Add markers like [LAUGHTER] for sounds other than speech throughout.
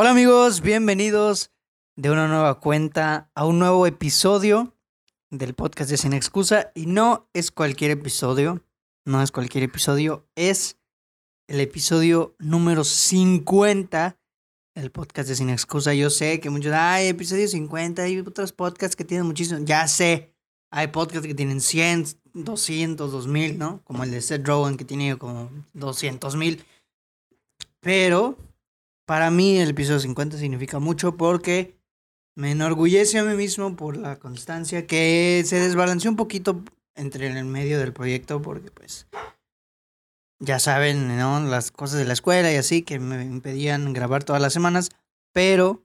Hola amigos, bienvenidos de una nueva cuenta a un nuevo episodio del podcast de Sin Excusa. Y no es cualquier episodio, no es cualquier episodio, es el episodio número 50 del podcast de Sin Excusa. Yo sé que muchos, hay episodio 50, hay otros podcasts que tienen muchísimo, ya sé, hay podcasts que tienen 100, 200, 2000, ¿no? Como el de Seth Rowan que tiene como 200 mil. Pero para mí el episodio 50 significa mucho porque me enorgullece a mí mismo por la constancia que se desbalanceó un poquito entre el medio del proyecto porque pues ya saben, ¿no? Las cosas de la escuela y así que me impedían grabar todas las semanas, pero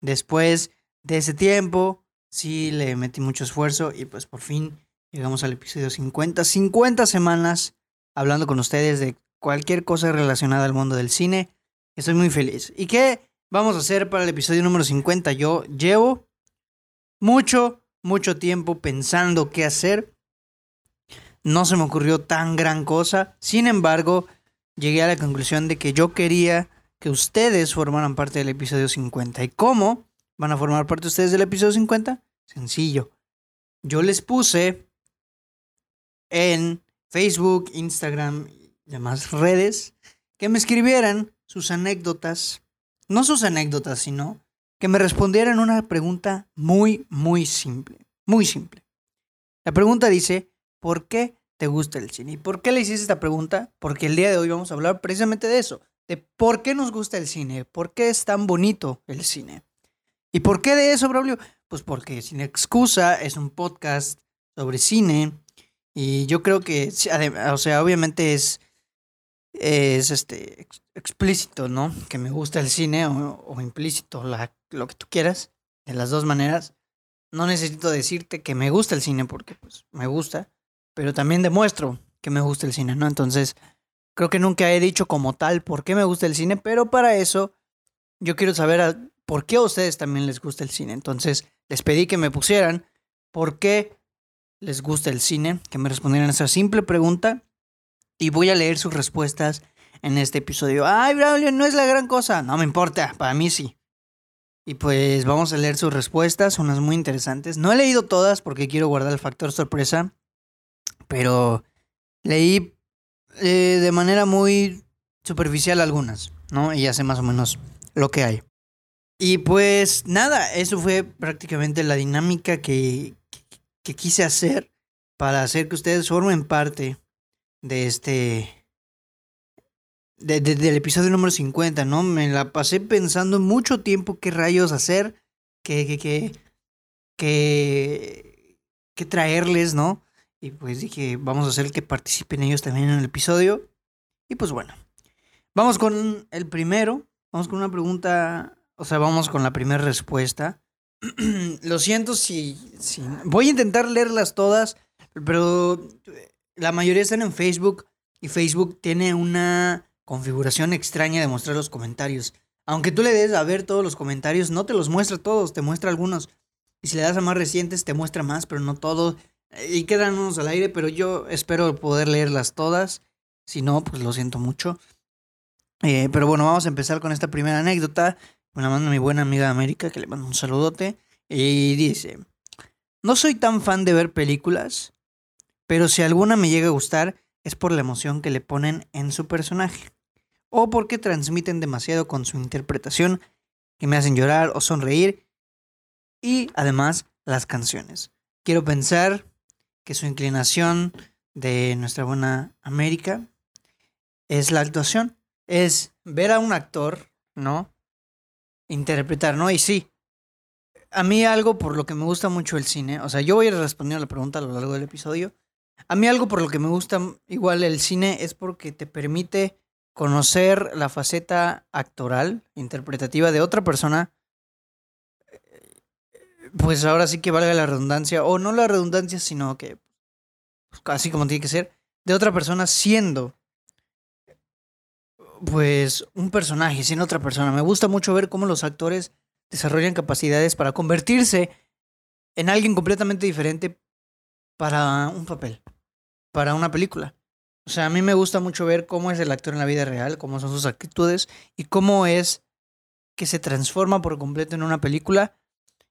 después de ese tiempo sí le metí mucho esfuerzo y pues por fin llegamos al episodio 50, 50 semanas hablando con ustedes de cualquier cosa relacionada al mundo del cine Estoy muy feliz. ¿Y qué vamos a hacer para el episodio número 50? Yo llevo mucho, mucho tiempo pensando qué hacer. No se me ocurrió tan gran cosa. Sin embargo, llegué a la conclusión de que yo quería que ustedes formaran parte del episodio 50. ¿Y cómo van a formar parte ustedes del episodio 50? Sencillo. Yo les puse en Facebook, Instagram y demás redes que me escribieran sus anécdotas, no sus anécdotas, sino que me respondieran una pregunta muy, muy simple, muy simple. La pregunta dice, ¿por qué te gusta el cine? ¿Y por qué le hiciste esta pregunta? Porque el día de hoy vamos a hablar precisamente de eso, de por qué nos gusta el cine, por qué es tan bonito el cine. ¿Y por qué de eso, Braulio? Pues porque Sin Excusa es un podcast sobre cine y yo creo que, o sea, obviamente es es este explícito, ¿no? Que me gusta el cine o, implícito, lo que tú quieras, de las dos maneras. No necesito decirte que me gusta el cine porque pues me gusta, pero también demuestro que me gusta el cine, ¿no? Entonces, creo que nunca he dicho como tal por qué me gusta el cine, pero para eso yo quiero saber por qué a ustedes también les gusta el cine. Entonces, les pedí que me pusieran por qué les gusta el cine, que me respondieran esa simple pregunta y voy a leer sus respuestas en este episodio. Ay, Braulio, no es la gran cosa. No me importa, para mí sí. Y pues vamos a leer sus respuestas, unas muy interesantes. No he leído todas porque quiero guardar el factor sorpresa, pero leí eh, de manera muy superficial algunas, ¿no? Y ya sé más o menos lo que hay. Y pues nada, eso fue prácticamente la dinámica que, que quise hacer para hacer que ustedes formen parte de este... De, del episodio número 50, ¿no? Me la pasé pensando mucho tiempo qué rayos hacer, qué, qué, qué, qué, qué traerles, ¿no? Y pues dije, vamos a hacer que participen ellos también en el episodio. Y pues bueno, vamos con el primero, vamos con una pregunta, o sea, vamos con la primera respuesta. [CLEARS THROAT] Lo siento si, si... Voy a intentar leerlas todas, pero la mayoría están en Facebook y Facebook tiene una configuración extraña de mostrar los comentarios. Aunque tú le des a ver todos los comentarios, no te los muestra todos, te muestra algunos. Y si le das a más recientes, te muestra más, pero no todos. Y quedan unos al aire, pero yo espero poder leerlas todas. Si no, pues lo siento mucho. Eh, pero bueno, vamos a empezar con esta primera anécdota. Me la manda mi buena amiga América, que le mando un saludote. Y dice, no soy tan fan de ver películas, pero si alguna me llega a gustar es por la emoción que le ponen en su personaje, o porque transmiten demasiado con su interpretación, que me hacen llorar o sonreír, y además las canciones. Quiero pensar que su inclinación de nuestra buena América es la actuación, es ver a un actor, ¿no? Interpretar, ¿no? Y sí, a mí algo por lo que me gusta mucho el cine, o sea, yo voy a responder a la pregunta a lo largo del episodio, a mí algo por lo que me gusta igual el cine es porque te permite conocer la faceta actoral, interpretativa de otra persona. Pues ahora sí que valga la redundancia, o no la redundancia, sino que, pues, así como tiene que ser, de otra persona siendo, pues, un personaje, siendo otra persona. Me gusta mucho ver cómo los actores desarrollan capacidades para convertirse en alguien completamente diferente para un papel, para una película. O sea, a mí me gusta mucho ver cómo es el actor en la vida real, cómo son sus actitudes y cómo es que se transforma por completo en una película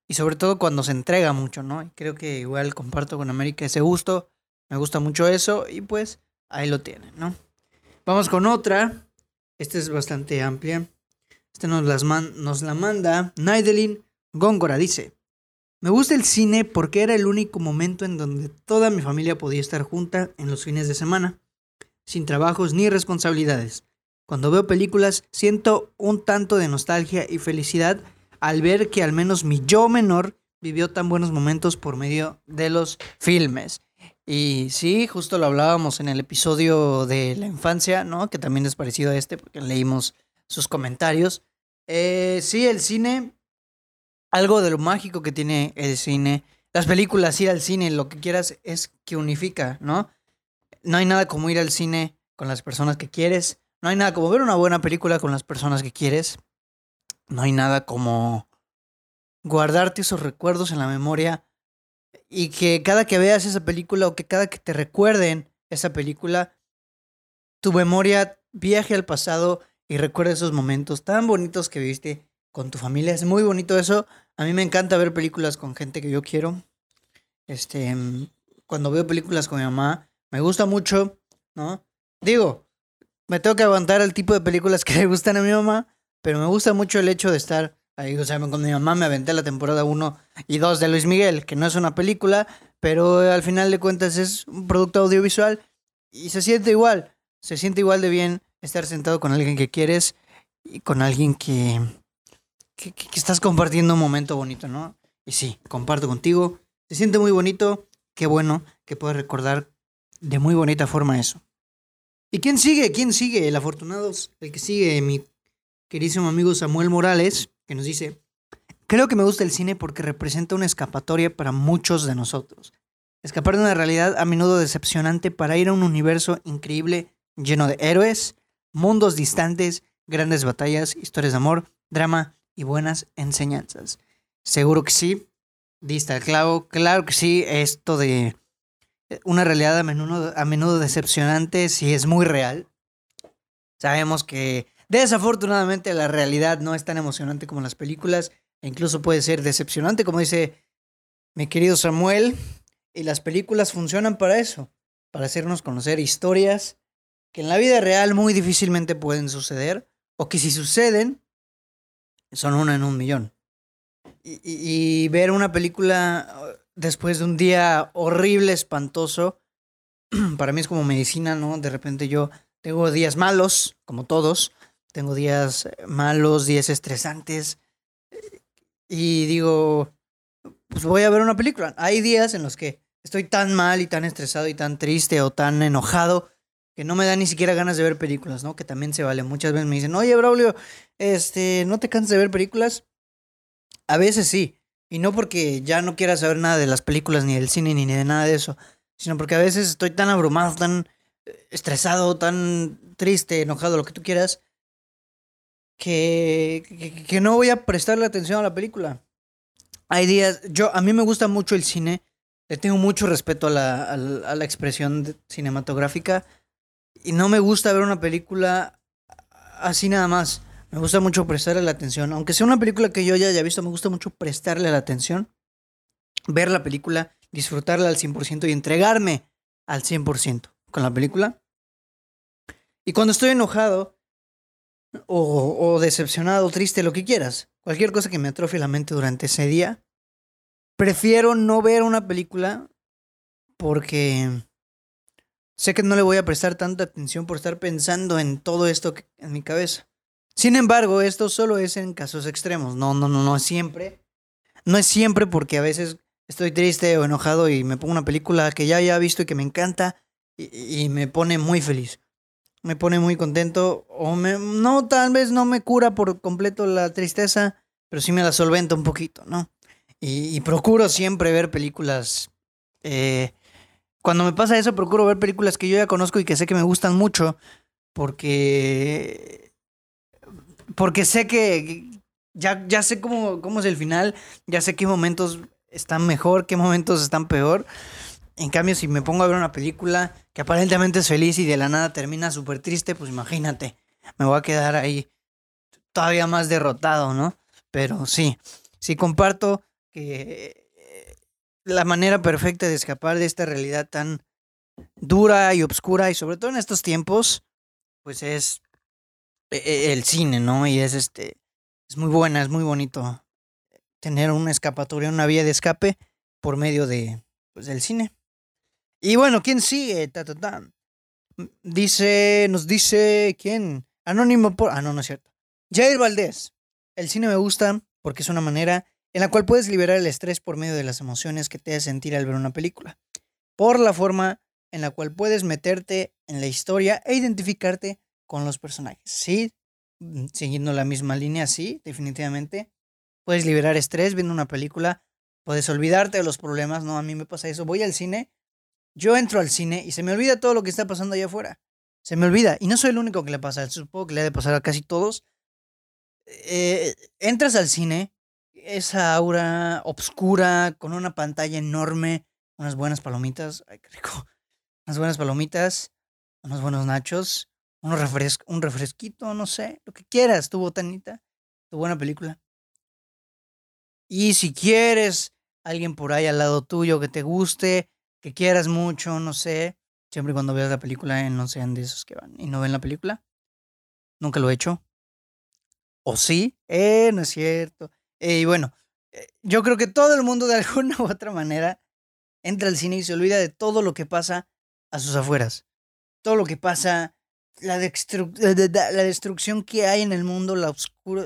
y sobre todo cuando se entrega mucho, ¿no? Y creo que igual comparto con América ese gusto, me gusta mucho eso y pues ahí lo tienen, ¿no? Vamos con otra, esta es bastante amplia, esta nos, las nos la manda Naidelin Góngora, dice, me gusta el cine porque era el único momento en donde toda mi familia podía estar junta en los fines de semana, sin trabajos ni responsabilidades. Cuando veo películas siento un tanto de nostalgia y felicidad al ver que al menos mi yo menor vivió tan buenos momentos por medio de los filmes. Y sí, justo lo hablábamos en el episodio de la infancia, ¿no? Que también es parecido a este, porque leímos sus comentarios. Eh, sí, el cine, algo de lo mágico que tiene el cine, las películas, ir al cine, lo que quieras, es que unifica, ¿no? No hay nada como ir al cine con las personas que quieres, no hay nada como ver una buena película con las personas que quieres, no hay nada como guardarte esos recuerdos en la memoria y que cada que veas esa película o que cada que te recuerden esa película, tu memoria viaje al pasado y recuerde esos momentos tan bonitos que viviste con tu familia. Es muy bonito eso. A mí me encanta ver películas con gente que yo quiero. Este, cuando veo películas con mi mamá, me gusta mucho, ¿no? Digo, me tengo que aguantar el tipo de películas que [LAUGHS] le gustan a mi mamá, pero me gusta mucho el hecho de estar ahí. O sea, con mi mamá me aventé la temporada 1 y 2 de Luis Miguel, que no es una película, pero al final de cuentas es un producto audiovisual y se siente igual. Se siente igual de bien estar sentado con alguien que quieres y con alguien que, que, estás compartiendo un momento bonito, ¿no? Y sí, comparto contigo. Se siente muy bonito. Qué bueno que puedes recordar de muy bonita forma eso. ¿Y quién sigue? ¿Quién sigue? El afortunado, el que sigue, mi queridísimo amigo Samuel Morales, que nos dice, creo que me gusta el cine porque representa una escapatoria para muchos de nosotros. Escapar de una realidad a menudo decepcionante para ir a un universo increíble lleno de héroes, mundos distantes, grandes batallas, historias de amor, drama y buenas enseñanzas. Seguro que sí, dista el claro que sí, esto de una realidad a menudo, a menudo decepcionante sí es muy real. Sabemos que Desafortunadamente la realidad no es tan emocionante como las películas e incluso puede ser decepcionante, como dice mi querido Samuel. Y las películas funcionan para eso, para hacernos conocer historias que en la vida real muy difícilmente pueden suceder o que si suceden son una en un millón. Y, y ver una película uh, después de un día horrible, espantoso, [CLEARS THROAT] para mí es como medicina, ¿no? De repente yo tengo días malos, como todos, tengo días malos, días estresantes. Y digo, pues voy a ver una película. Hay días en los que estoy tan mal y tan estresado y tan triste o tan enojado que no me da ni siquiera ganas de ver películas, ¿no? Que también se vale. Muchas veces me dicen, oye, Braulio, este, ¿no te cansas de ver películas? A veces sí. Y no porque ya no quiera saber nada de las películas, ni del cine, ni de nada de eso. Sino porque a veces estoy tan abrumado, tan estresado, tan triste, enojado, lo que tú quieras, que, que, no voy a prestarle atención a la película. Hay días, yo, a mí me gusta mucho el cine, le tengo mucho respeto a la, a la, expresión cinematográfica y no me gusta ver una película así nada más. Me gusta mucho prestarle la atención. Aunque sea una película que yo ya haya visto, me gusta mucho prestarle la atención, ver la película, disfrutarla al 100% y entregarme al 100% con la película. Y cuando estoy enojado, o, o decepcionado, triste, lo que quieras, cualquier cosa que me atrofie la mente durante ese día, prefiero no ver una película porque sé que no le voy a prestar tanta atención por estar pensando en todo esto en mi cabeza. Sin embargo, esto solo es en casos extremos. No, no, no, no es siempre. No es siempre porque a veces estoy triste o enojado y me pongo una película que ya haya visto y que me encanta y, y me pone muy feliz me pone muy contento. O me, no, tal vez no me cura por completo la tristeza, pero sí me la solventa un poquito, ¿no? Y, procuro siempre ver películas. Eh, cuando me pasa eso, procuro ver películas que yo ya conozco y que sé que me gustan mucho. Porque. Porque sé que. Ya, ya sé cómo, cómo es el final. Ya sé qué momentos están mejor, qué momentos están peor. En cambio, si me pongo a ver una película que aparentemente es feliz y de la nada termina súper triste, pues imagínate, me voy a quedar ahí todavía más derrotado, ¿no? Pero sí, sí comparto que la manera perfecta de escapar de esta realidad tan dura y oscura, y sobre todo en estos tiempos, pues es e, e, el cine, ¿no? Y es este, es muy buena, es muy bonito tener una escapatoria, una vía de escape por medio de, pues, del cine. Y bueno, ¿quién sigue? Ta, ta. Dice, nos dice, ¿quién? Anónimo por... Ah, no, no es cierto. Jair Valdés. El cine me gusta porque es una manera en la cual puedes liberar el estrés por medio de las emociones que te hace sentir al ver una película. Por la forma en la cual puedes meterte en la historia e identificarte con los personajes. Sí, mm, siguiendo la misma línea, sí, definitivamente. Puedes liberar estrés viendo una película, puedes olvidarte de los problemas, no, a mí me pasa eso. Voy al cine, yo entro al cine y se me olvida todo lo que está pasando allá afuera. Se me olvida. Y no soy el único que le pasa, supongo que le ha de pasar a casi todos. Eh, entras al cine, esa aura obscura, con una pantalla enorme, unas buenas palomitas, ay, qué rico, unas buenas palomitas, unos buenos nachos, un, un refresquito, no sé, lo que quieras, tu botanita, tu buena película. Y si quieres alguien por ahí al lado tuyo que te guste, que quieras mucho, no sé, siempre y cuando veas la película, no sean de esos que van y no ven la película. Nunca lo he hecho. ¿O sí? Eh, no es cierto. Y bueno, eh, yo creo que todo el mundo de alguna [LAUGHS] u otra manera entra al cine y se olvida de todo lo que pasa a sus afueras. Todo lo que pasa, la, la destrucción que hay en el mundo, la,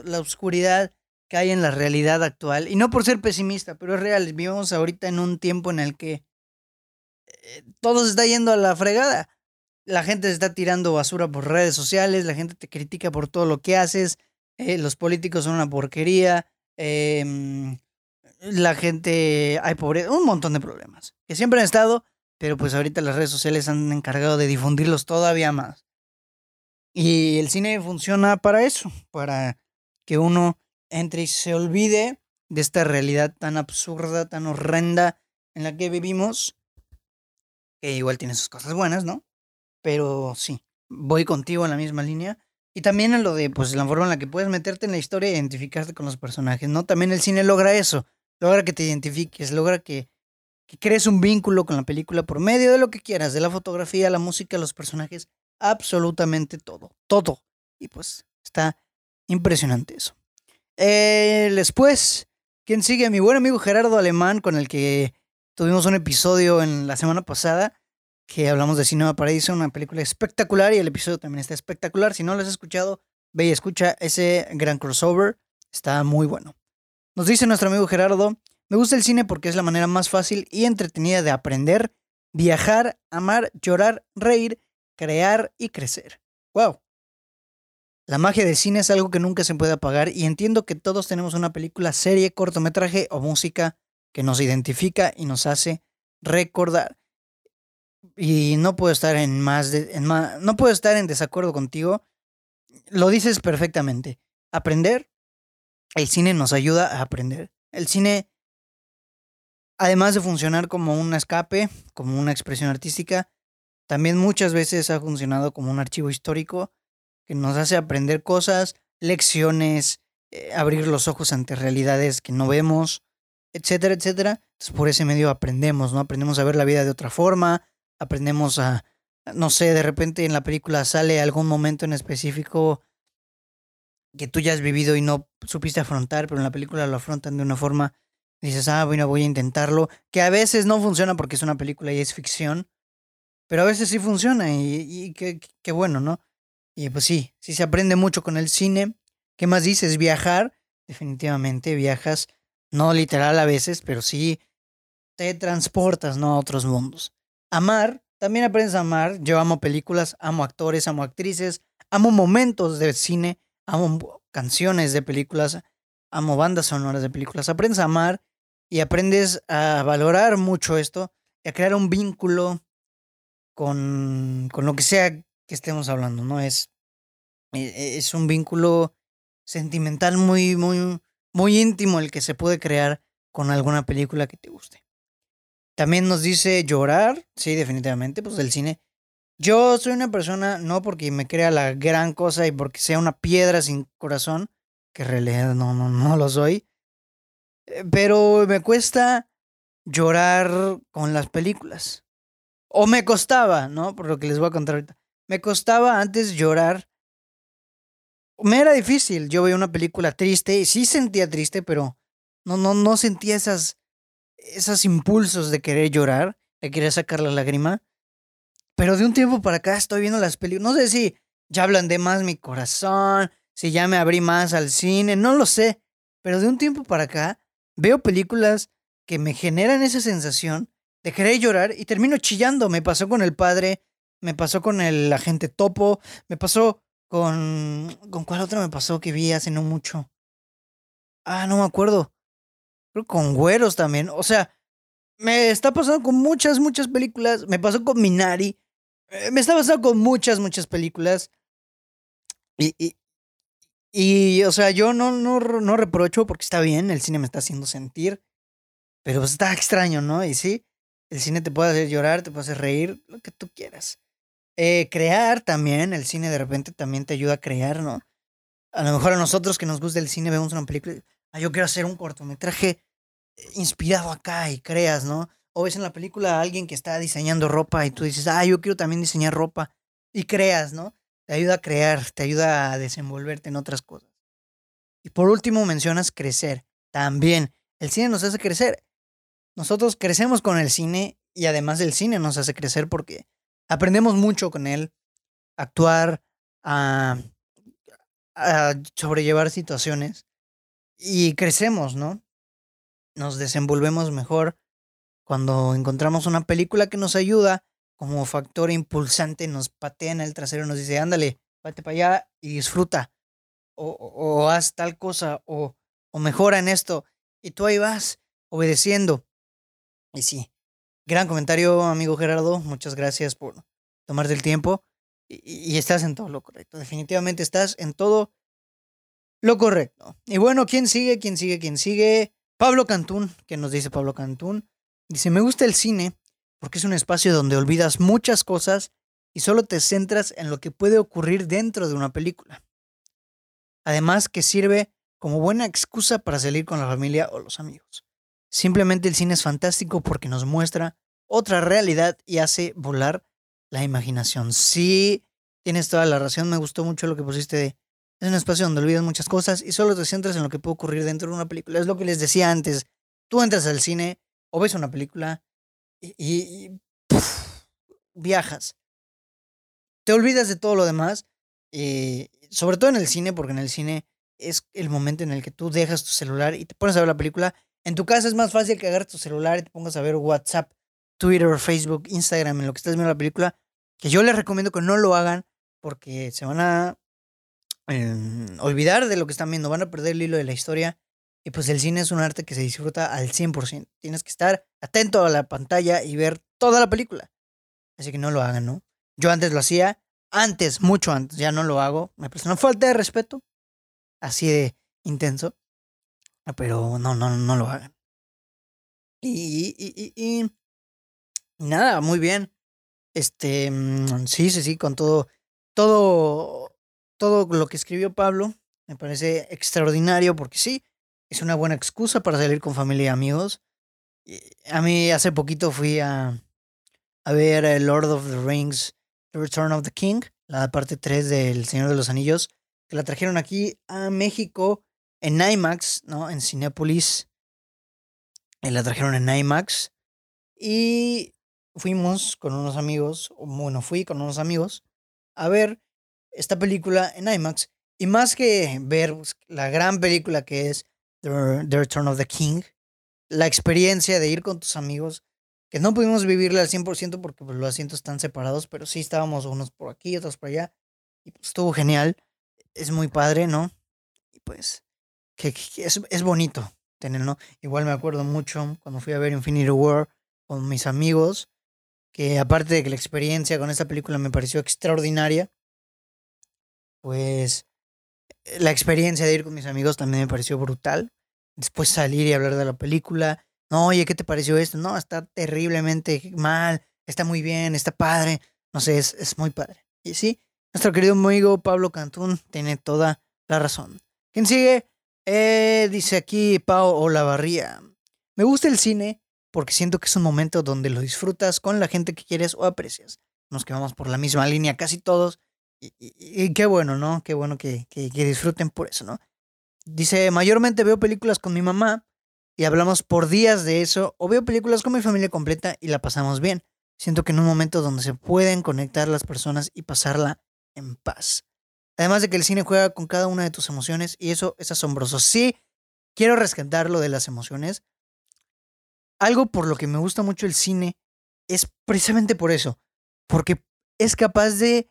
la oscuridad que hay en la realidad actual. Y no por ser pesimista, pero es real. Vivimos ahorita en un tiempo en el que eh, todo se está yendo a la fregada. La gente se está tirando basura por redes sociales, la gente te critica por todo lo que haces, eh, los políticos son una porquería, em, la gente, hay pobreza, un montón de problemas que siempre han estado, pero pues ahorita las redes sociales han encargado de difundirlos todavía más. Y el cine funciona para eso, para que uno entre y se olvide de esta realidad tan absurda, tan horrenda en la que vivimos, que igual tiene sus cosas buenas, ¿no? Pero sí, voy contigo en la misma línea. Y también en lo de, pues, la forma en la que puedes meterte en la historia e identificarte con los personajes, ¿no? También el cine logra eso, logra que te identifiques, logra que, que crees un vínculo con la película por medio de lo que quieras, de la fotografía, la música, los personajes, absolutamente todo, todo. Y pues está impresionante eso. Eh, después, ¿quién sigue? Mi buen amigo Gerardo Alemán, con el que tuvimos un episodio en la semana pasada, que hablamos de Cinema Paradiso, una película espectacular y el episodio también está espectacular. Si no lo has escuchado, ve y escucha ese gran crossover, está muy bueno. Nos dice nuestro amigo Gerardo, me gusta el cine porque es la manera más fácil y entretenida de aprender, viajar, amar, llorar, reír, crear y crecer. ¡Wow! La magia del cine es algo que nunca se puede apagar y entiendo que todos tenemos una película, serie, cortometraje o música que nos identifica y nos hace recordar. Y no puedo estar en más, en no puedo estar en desacuerdo contigo. Lo dices perfectamente. Aprender, el cine nos ayuda a aprender. El cine, además de funcionar como un escape, como una expresión artística, también muchas veces ha funcionado como un archivo histórico que nos hace aprender cosas, lecciones, eh, abrir los ojos ante realidades que no vemos, etcétera, etcétera. Entonces por ese medio aprendemos, ¿no? Aprendemos a ver la vida de otra forma, aprendemos a, no sé, de repente en la película sale algún momento en específico que tú ya has vivido y no supiste afrontar, pero en la película lo afrontan de una forma, dices, ah, bueno, voy a intentarlo, que a veces no funciona porque es una película y es ficción, pero a veces sí funciona y, y qué bueno, ¿no? Y pues sí, sí se aprende mucho con el cine. ¿Qué más dices? Viajar. Definitivamente viajas, no literal a veces, pero sí te transportas, ¿no? A otros mundos. Amar, también aprendes a amar. Yo amo películas, amo actores, amo actrices, amo momentos de cine, amo canciones de películas, amo bandas sonoras de películas. Aprendes a amar y aprendes a valorar mucho esto y a crear un vínculo con, con lo que sea que estemos hablando, ¿no? Es, e, es un vínculo sentimental muy, muy, muy íntimo el que se puede crear con alguna película que te guste. También nos dice llorar, sí, definitivamente, pues del cine. Yo soy una persona, no porque me crea la gran cosa y porque sea una piedra sin corazón, que en realidad no, no, no lo soy. Eh, pero me cuesta llorar con las películas. O me costaba, ¿no? Por lo que les voy a contar ahorita. Me costaba antes llorar. Me era difícil. Yo veía una película triste y sí sentía triste, pero no, no, no sentía esas, esos impulsos de querer llorar, de querer sacar la lágrima. Pero de un tiempo para acá estoy viendo las películas. No sé si ya ablandé más mi corazón, si ya me abrí más al cine, no lo sé. Pero de un tiempo para acá veo películas que me generan esa sensación de querer llorar y termino chillando. Me pasó con el padre, me pasó con el agente topo, me pasó con... ¿Con cuál otra me pasó que vi hace no mucho? Ah, no me acuerdo. Con güeros también. O sea, me está pasando con muchas, muchas películas. Me pasó con Minari. Eh, me está pasando con muchas, muchas películas. Y, y, y o sea, yo no, no, no reprocho porque está bien, el cine me está haciendo sentir. Pero pues, está extraño, ¿no? Y sí, el cine te puede hacer llorar, te puede hacer reír, lo que tú quieras. Eh, crear también, el cine de repente también te ayuda a crear, ¿no? A lo mejor a nosotros que nos gusta el cine vemos una película ah, yo quiero hacer un cortometraje inspirado acá y creas, ¿no? O ves en la película a alguien que está diseñando ropa y tú dices, ah, yo quiero también diseñar ropa y creas, ¿no? Te ayuda a crear, te ayuda a desenvolverte en otras cosas. Y por último mencionas crecer. También, el cine nos hace crecer. Nosotros crecemos con el cine y además el cine nos hace crecer porque aprendemos mucho con él, actuar, a, a sobrellevar situaciones y crecemos, ¿no? Nos desenvolvemos mejor cuando encontramos una película que nos ayuda como factor impulsante, nos patea en el trasero, nos dice, ándale, vete para allá y disfruta, o, o, o haz tal cosa, o, o mejora en esto, y tú ahí vas obedeciendo. Y sí, gran comentario, amigo Gerardo. Muchas gracias por tomarte el tiempo. Y, estás en todo lo correcto. Definitivamente estás en todo lo correcto. Y bueno, ¿quién sigue? ¿Quién sigue? ¿Quién sigue? Pablo Cantún, que nos dice Pablo Cantún. Dice, me gusta el cine porque es un espacio donde olvidas muchas cosas y solo te centras en lo que puede ocurrir dentro de una película. Además que sirve como buena excusa para salir con la familia o los amigos. Simplemente el cine es fantástico porque nos muestra otra realidad y hace volar la imaginación. Sí, tienes toda la razón. Me gustó mucho lo que pusiste de. Es un espacio donde olvidas muchas cosas y solo te centras en lo que puede ocurrir dentro de una película. Es lo que les decía antes. Tú entras al cine o ves una película y, viajas. Te olvidas de todo lo demás. Y sobre todo en el cine, porque en el cine es el momento en el que tú dejas tu celular y te pones a ver la película en tu casa es más fácil que agarres tu celular y te pongas a ver WhatsApp, Twitter, Facebook, Instagram en lo que estás viendo la película. Que yo les recomiendo que no lo hagan porque se van a em, olvidar de lo que están viendo, van a perder el hilo de la historia. Y pues el cine es un arte que se disfruta al 100%. Tienes que estar atento a la pantalla y ver toda la película. Así que no lo hagan, ¿no? Yo antes lo hacía, antes, mucho antes, ya no lo hago. Me parece una falta de respeto, así de intenso. Pero no, no, no lo hagan. Y, y, y, y nada, muy bien. Este, mm, sí, sí, sí, con todo, todo, todo lo que escribió Pablo, me parece extraordinario porque sí, es una buena excusa para salir con familia y amigos. A mí hace poquito fui a, a ver Lord of the Rings, The Return of the King, la parte 3 del Señor de los Anillos, que la trajeron aquí a México en IMAX, ¿no? En Cinepolis. La trajeron en IMAX. Y fuimos con unos amigos, bueno, fui con unos amigos a ver esta película en IMAX. Y más que ver pues, la gran película que es The, Return of the King, la experiencia de ir con tus amigos, que no pudimos vivirla al 100% porque pues, los asientos están separados, pero sí estábamos unos por aquí, otros por allá. Y pues estuvo genial. Es muy padre, ¿no? Y pues que, es, es, bonito tenerlo. Igual me acuerdo mucho cuando fui a ver Infinity War con mis amigos, que aparte de que la experiencia con esta película me pareció extraordinaria, pues eh, la experiencia de ir con mis amigos también me pareció brutal. Después salir y hablar de la película. No, oye, ¿qué te pareció esto? No, está terriblemente mal, está muy bien, está padre. No sé, es, es muy padre. Y sí, nuestro querido amigo Pablo Cantún tiene toda la razón. ¿Quién sigue? Eh, dice aquí Pau Olavarría. Me gusta el cine porque siento que es un momento donde lo disfrutas con la gente que quieres o aprecias. Nos quedamos por la misma línea casi todos. Y, qué bueno, ¿no? Qué bueno que, que, disfruten por eso, ¿no? Dice, mayormente veo películas con mi mamá y hablamos por días de eso, o veo películas con mi familia completa y la pasamos bien. Siento que en un momento donde se pueden conectar las personas y pasarla en paz. Además de que el cine juega con cada una de tus emociones y eso es asombroso. Sí, quiero rescatar lo de las emociones. Algo por lo que me gusta mucho el cine es precisamente por eso, porque es capaz de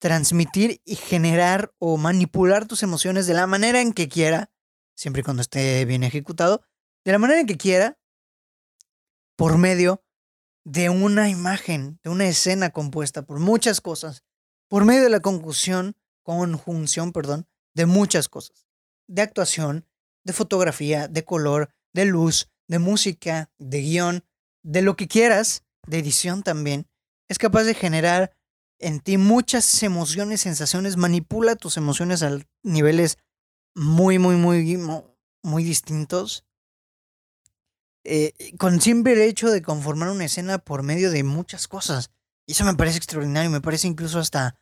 transmitir y generar o manipular tus emociones de la manera en que quiera, siempre y cuando esté bien ejecutado, de la manera en que quiera, por medio de una imagen, de una escena compuesta por muchas cosas, por medio de la conclusión conjunción, perdón, de muchas cosas. De actuación, de fotografía, de color, de luz, de música, de guion, de lo que quieras, de edición también. Es capaz de generar en ti muchas emociones, sensaciones, manipula tus emociones a niveles muy, muy, muy, muy distintos. Eh, con simple hecho de conformar una escena por medio de muchas cosas. Y eso me parece extraordinario, me parece incluso hasta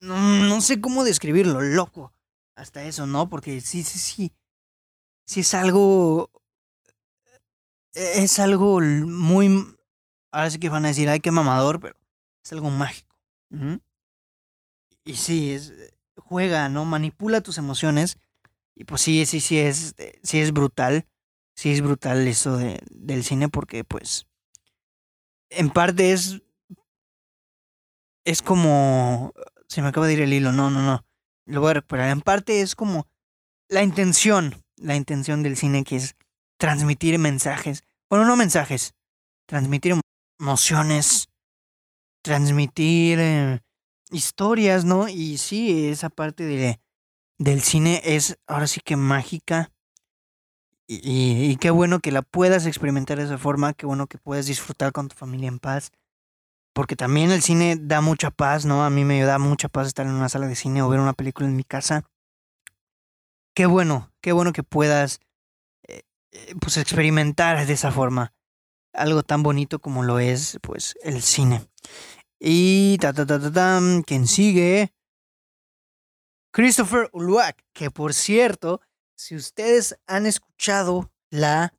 no, sé cómo describirlo, loco. Hasta eso, ¿no? Porque sí, sí, sí. Sí es algo. E, es algo muy. Ahora sí que van a decir, ay, qué mamador, pero es algo mágico. Y sí, es. Juega, ¿no? Manipula tus emociones. Y pues sí, sí, sí es. Sí es brutal. Sí es brutal eso de, del cine porque, pues. En parte es. Es como se me acaba de ir el hilo, no, no, no. Lo voy a recuperar. En parte es como la intención, la intención del cine que es transmitir mensajes. Bueno, no mensajes, transmitir emociones, transmitir eh, historias, ¿no? Y sí, esa parte de, del cine es ahora sí que mágica. Y, qué bueno que la puedas experimentar de esa forma, qué bueno que puedas disfrutar con tu familia en paz porque también el cine da mucha paz, ¿no? A mí me da mucha paz estar en una sala de cine o ver una película en mi casa. Qué bueno, qué bueno que puedas eh, eh, pues experimentar de esa forma algo tan bonito como lo es pues el cine. Y ta ta ta ta, quien sigue Christopher Uluak, que por cierto, si ustedes han escuchado la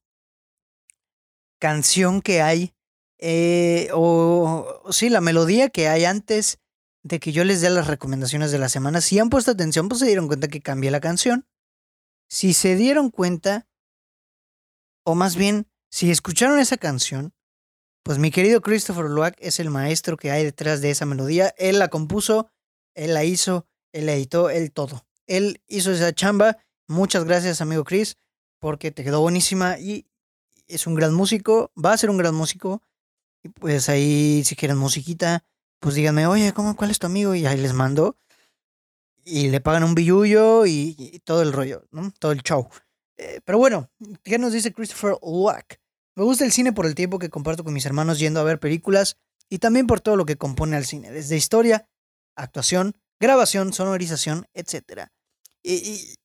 canción que hay eh, o sí, la melodía que hay antes de que yo les dé las recomendaciones de la semana. Si han puesto atención, pues se dieron cuenta que cambié la canción. Si se dieron cuenta, o más bien, si escucharon esa canción, pues mi querido Christopher Luak es el maestro que hay detrás de esa melodía. Él la compuso, él la hizo, él la editó, él todo. Él hizo esa chamba. Muchas gracias, amigo Chris, porque te quedó buenísima y es un gran músico, va a ser un gran músico. Y pues ahí, si quieren musiquita, pues díganme, oye, ¿cómo, ¿cuál es tu amigo? Y ahí les mando. Y le pagan un billullo y, todo el rollo, ¿no? Todo el show. Eh, pero bueno, ¿qué nos dice Christopher Wack? Me gusta el cine por el tiempo que comparto con mis hermanos yendo a ver películas y también por todo lo que compone al cine, desde historia, actuación, grabación, sonorización, etc. Y,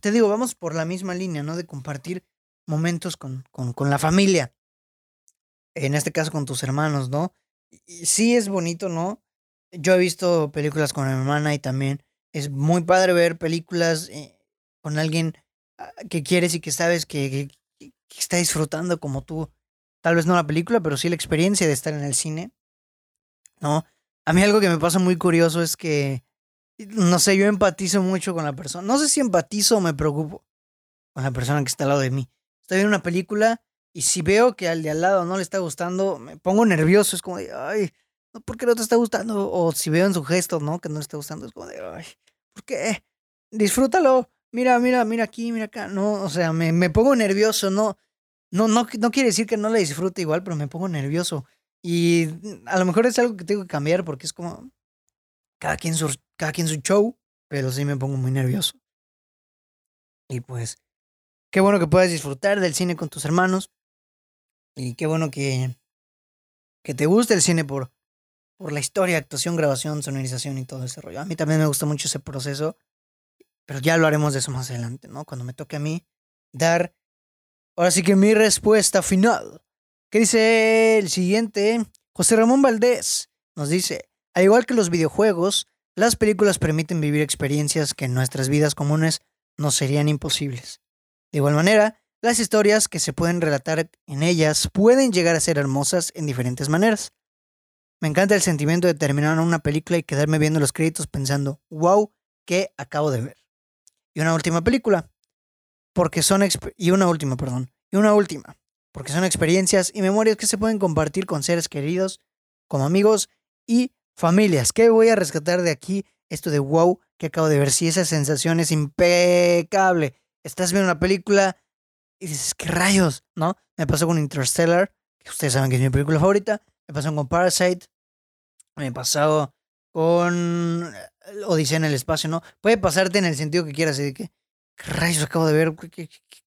te digo, vamos por la misma línea, ¿no? De compartir momentos con, con, con la familia en este caso con tus hermanos, ¿no? Y sí es bonito, ¿no? Yo he visto películas con mi hermana y también es muy padre ver películas eh, con alguien ah, que quieres y que sabes que, está disfrutando como tú. Tal vez no la película, pero sí la experiencia de estar en el cine, ¿no? A mí algo que me pasa muy curioso es que, no sé, yo empatizo mucho con la persona. No sé si empatizo o me preocupo con la persona que está al lado de mí. Estoy viendo una película y si veo que al de al lado no le está gustando, me pongo nervioso. Es como de, ay, ¿por qué no te está gustando? O si veo en su gesto, ¿no? Que no le está gustando, es como de, ay, ¿por qué? Disfrútalo. Mira, mira, mira aquí, mira acá. No, o sea, me, me pongo nervioso. No, no, no, no quiere decir que no le disfrute igual, pero me pongo nervioso. Y a lo mejor es algo que tengo que cambiar porque es como cada quien su, cada quien su show, pero sí me pongo muy nervioso. Y pues, qué bueno que puedas disfrutar del cine con tus hermanos. Y qué bueno que, que te guste el cine por, por la historia, actuación, grabación, sonorización y todo ese rollo. A mí también me gusta mucho ese proceso. Pero ya lo haremos de eso más adelante, ¿no? Cuando me toque a mí dar, ahora sí que mi respuesta final. ¿Qué dice el siguiente? José Ramón Valdés nos dice, al igual que los videojuegos, las películas permiten vivir experiencias que en nuestras vidas comunes nos serían imposibles. De igual manera, las historias que se pueden relatar en ellas pueden llegar a ser hermosas en diferentes maneras. Me encanta el sentimiento de terminar una película y quedarme viendo los créditos pensando, wow, ¿qué acabo de ver? Y una última película, porque son y una última, perdón, y una última, porque son experiencias y memorias que se pueden compartir con seres queridos, como amigos y familias. ¿Qué voy a rescatar de aquí? Esto de wow que acabo de ver. Si esa sensación es impecable. Estás viendo una película y dices, ¿qué rayos? ¿No? Me pasó con Interstellar, que ustedes saben que es mi película favorita. Me pasó con Parasite. Me pasó con Odisea en el espacio, ¿no? Puede pasarte en el sentido que quieras, de que, ¿qué rayos acabo de ver?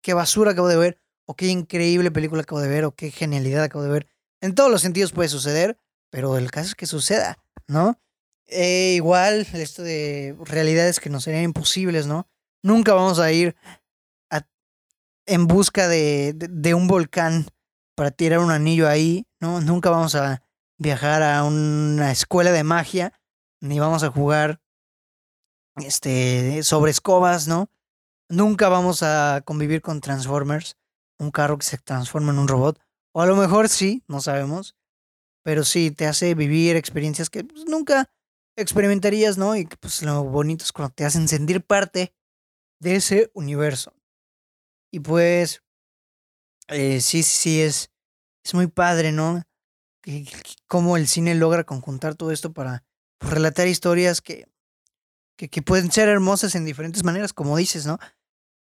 ¿Qué, basura acabo de ver? ¿O qué increíble película acabo de ver? ¿O qué genialidad acabo de ver? En todos los sentidos puede suceder, pero el caso es que suceda, ¿no? Eh, igual, esto de realidades que nos serían imposibles, ¿no? Nunca vamos a ir en busca de, de, un volcán para tirar un anillo ahí, ¿no? Nunca vamos a viajar a una escuela de magia, ni vamos a jugar este, sobre escobas, ¿no? Nunca vamos a convivir con Transformers, un carro que se transforma en un robot. O a lo mejor sí, no sabemos. Pero sí, te hace vivir experiencias que pues, nunca experimentarías, ¿no? Y pues lo bonito es cuando te hacen sentir parte de ese universo. Y pues, eh, sí, sí, es, es muy padre, ¿no? Cómo el cine logra conjuntar todo esto para pues, relatar historias que, que, pueden ser hermosas en diferentes maneras, como dices, ¿no?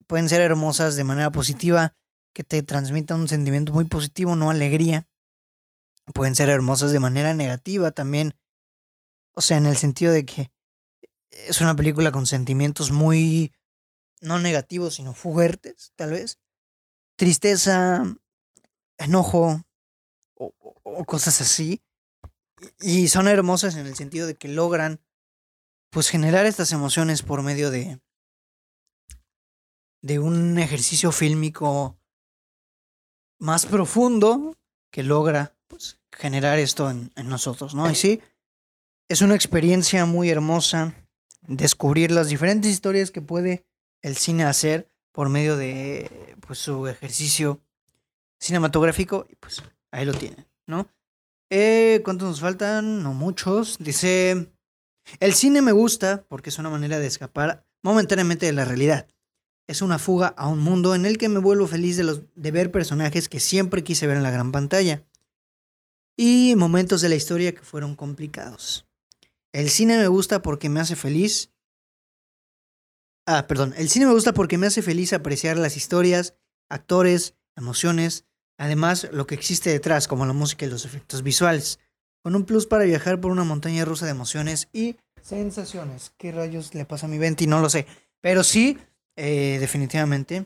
Pueden ser hermosas de manera positiva, que te transmitan un sentimiento muy positivo, no alegría. Pueden ser hermosas de manera negativa también. O sea, en el sentido de que es una película con sentimientos muy, no negativos, sino fuertes, tal vez. Tristeza, enojo o cosas así. Y son hermosas en el sentido de que logran pues generar estas emociones por medio de de un ejercicio fílmico más profundo que logra pues, generar esto en, nosotros, ¿no? Y sí, es una experiencia muy hermosa descubrir las diferentes historias que puede el cine hacer por medio de pues, su ejercicio cinematográfico y pues ahí lo tienen, ¿no? Eh, ¿Cuántos nos faltan? No muchos. Dice el cine me gusta porque es una manera de escapar momentáneamente de la realidad. Es una fuga a un mundo en el que me vuelvo feliz de, los, de ver personajes que siempre quise ver en la gran pantalla. Y momentos de la historia que fueron complicados. El cine me gusta porque me hace feliz. Ah, perdón. El cine me gusta porque me hace feliz apreciar las historias, actores, emociones, además lo que existe detrás, como la música y los efectos visuales con un plus para viajar por una montaña rusa de emociones y sensaciones. ¿Qué rayos le pasa a mi Venti? No lo sé. Pero sí, eh, definitivamente,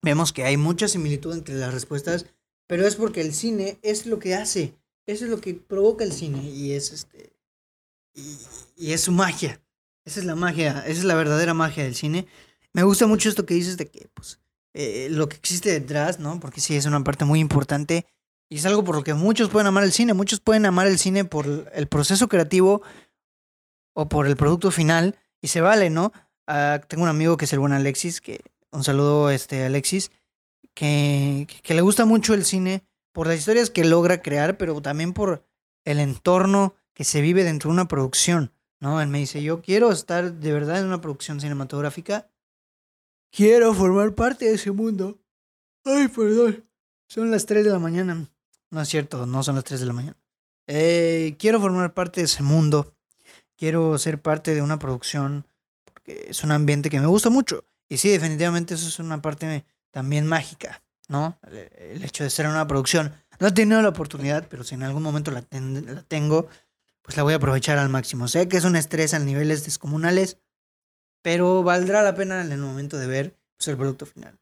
vemos que hay mucha similitud entre las respuestas, pero es porque el cine es lo que hace. Eso es lo que provoca el cine y es este. Y, es su magia. Esa es la magia, esa es la verdadera magia del cine. Me gusta mucho esto que dices de que, pues, eh, lo que existe detrás, ¿no? Porque sí es una parte muy importante y es algo por lo que muchos pueden amar el cine. Muchos pueden amar el cine por el proceso creativo o por el producto final. Y se vale, ¿no? Ah, tengo un amigo que es el buen Alexis, que un saludo este Alexis, que, que, le gusta mucho el cine por las historias que logra crear, pero también por el entorno que se vive dentro de una producción, ¿no? Él me dice, yo quiero estar de verdad en una producción cinematográfica, quiero formar parte de ese mundo. Ay, perdón, son las 3 de la mañana. No es cierto, no son las 3 de la mañana. Eh, quiero formar parte de ese mundo. Quiero ser parte de una producción porque es un ambiente que me gusta mucho. Y sí, definitivamente eso es una parte también mágica, ¿no? El hecho de ser una producción. No he tenido la oportunidad, pero si en algún momento la, tengo, pues la voy a aprovechar al máximo. Sé que es un estrés a niveles descomunales, pero valdrá la pena en el momento de ver pues, el producto final.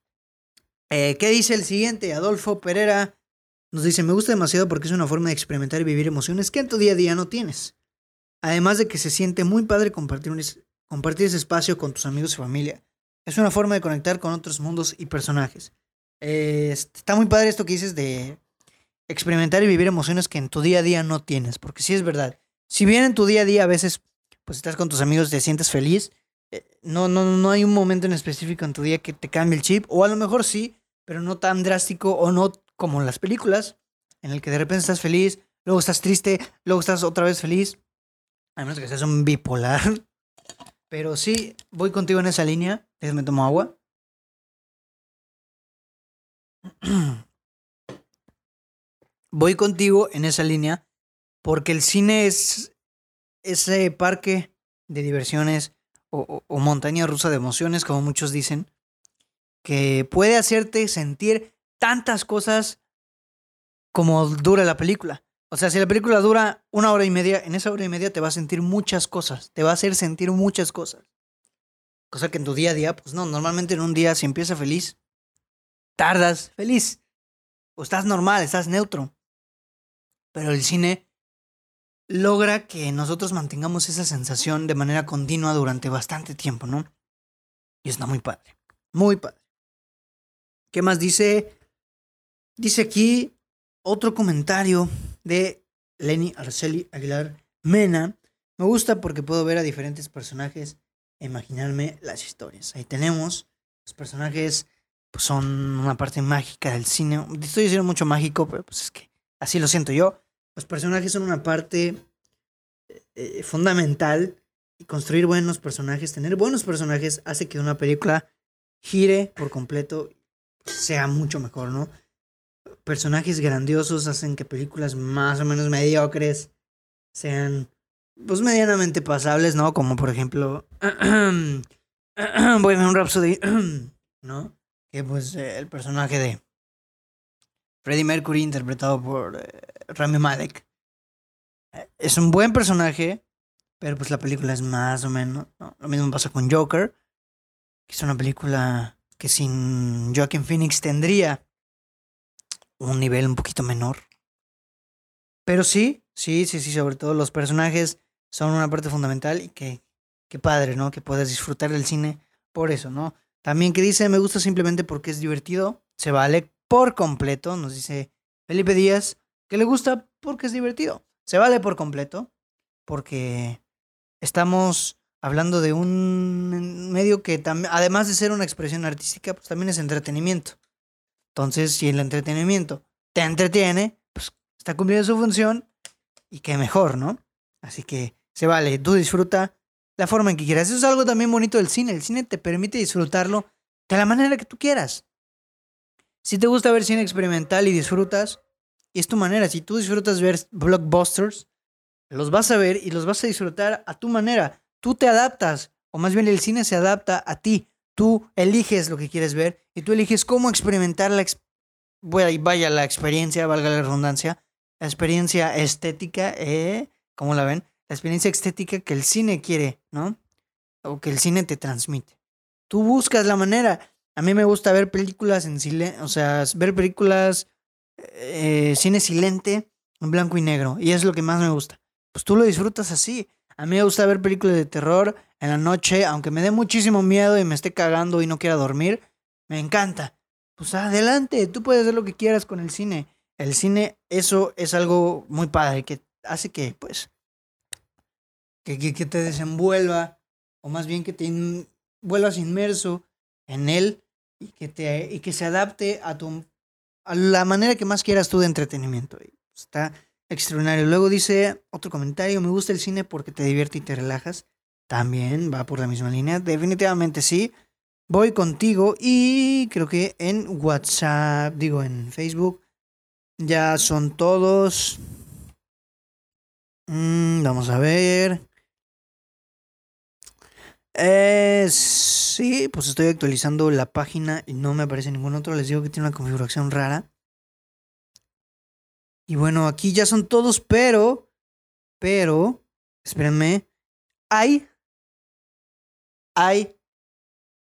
Eh, ¿Qué dice el siguiente? Adolfo Pereira nos dice, me gusta demasiado porque es una forma de experimentar y vivir emociones que en tu día a día no tienes. Además de que se siente muy padre compartir, compartir ese espacio con tus amigos y familia. Es una forma de conectar con otros mundos y personajes. Eh, está muy padre esto que dices de experimentar y vivir emociones que en tu día a día no tienes, porque sí es verdad. Si bien en tu día a día a veces pues estás con tus amigos y te sientes feliz, eh, no, no, no hay un momento en específico en tu día que te cambie el chip, o a lo mejor sí, pero no tan drástico o no como en las películas, en el que de repente estás feliz, luego estás triste, luego estás otra vez feliz, a menos que seas un bipolar. [LAUGHS] Pero sí, voy contigo en esa línea. Déjame tomo agua. [CLEARS THROAT] voy contigo en esa línea porque el cine es ese parque de diversiones o, montaña rusa de emociones, como muchos dicen, que puede hacerte sentir tantas cosas como dura la película. O sea, si la película dura una hora y media, en esa hora y media te va a sentir muchas cosas, te va a hacer sentir muchas cosas. Cosa que en tu día a día, pues no, normalmente en un día si empieza feliz, tardas feliz. O estás normal, estás neutro. Pero el cine logra que nosotros mantengamos esa sensación de manera continua durante bastante tiempo, ¿no? Y está muy padre. Muy padre. ¿Qué más dice? Dice aquí otro comentario de Lenny Arceli Aguilar Mena. Me gusta porque puedo ver a diferentes personajes e imaginarme las historias. Ahí tenemos. Los personajes pues, son una parte mágica del cine. Estoy diciendo mucho mágico, pero pues es que así lo siento yo. Los personajes son una parte eh, fundamental y construir buenos personajes, tener buenos personajes hace que una película gire por completo, sea mucho mejor, ¿no? Personajes grandiosos hacen que películas más o menos mediocres sean pues medianamente pasables, ¿no? Como por ejemplo voy a ver un Rhapsody, [CLEARS THROAT] ¿no? Que pues el personaje de Freddie Mercury interpretado por eh, Rami Malek. Eh, es un buen personaje, pero pues la película es más o menos. Lo mismo pasa con Joker, que es una película que sin Joaquin Phoenix tendría un nivel un poquito menor. Pero sí, sí, sí, sí, sobre todo los personajes son una parte fundamental y que, qué padre, ¿no? Que puedas disfrutar del cine por eso, ¿no? También que dice, me gusta simplemente porque es divertido, se vale por completo, nos dice Felipe Díaz, que le gusta porque es divertido. Se vale por completo, porque estamos hablando de un medio que además de ser una expresión artística, pues también es entretenimiento. Entonces, si el entretenimiento te entretiene, pues está cumpliendo su función y qué mejor, ¿no? Así que se vale, tú disfruta la forma en que quieras. Eso es algo también bonito del cine. El cine te permite disfrutarlo de la manera que tú quieras. Si te gusta ver cine experimental y disfrutas, y es tu manera. Si tú disfrutas ver blockbusters, los vas a ver y los vas a disfrutar a tu manera. Tú te adaptas, o más bien el cine se adapta a ti. Tú eliges lo que quieres ver y tú eliges cómo experimentar la, vaya la experiencia, valga la redundancia, la experiencia estética, ¿eh? ¿Cómo la ven? La experiencia estética que el cine quiere, ¿no? O que el cine te transmite. Tú buscas la manera. A mí me gusta ver películas en silencio, o sea, ver películas eh, cine silente en blanco y negro. Y es lo que más me gusta. Pues tú lo disfrutas así. A mí me gusta ver películas de terror en la noche, aunque me dé muchísimo miedo y me esté cagando y no quiera dormir. Me encanta. Pues adelante, tú puedes hacer lo que quieras con el cine. El cine, eso es algo muy padre, que hace que, pues, que, que, te desenvuelva, o más bien que te vuelvas inmerso en él y que, te, y que se adapte a tu a la manera que más quieras tú de entretenimiento. Está extraordinario. Luego dice otro comentario, me gusta el cine porque te divierte y te relajas. También va por la misma línea. Definitivamente sí. Voy contigo y creo que en WhatsApp, digo en Facebook, ya son todos. Mm, vamos a ver. Eh, sí, pues estoy actualizando la página y no me aparece ningún otro. Les digo que tiene una configuración rara. Y bueno, aquí ya son todos, pero, pero, espérenme, hay, hay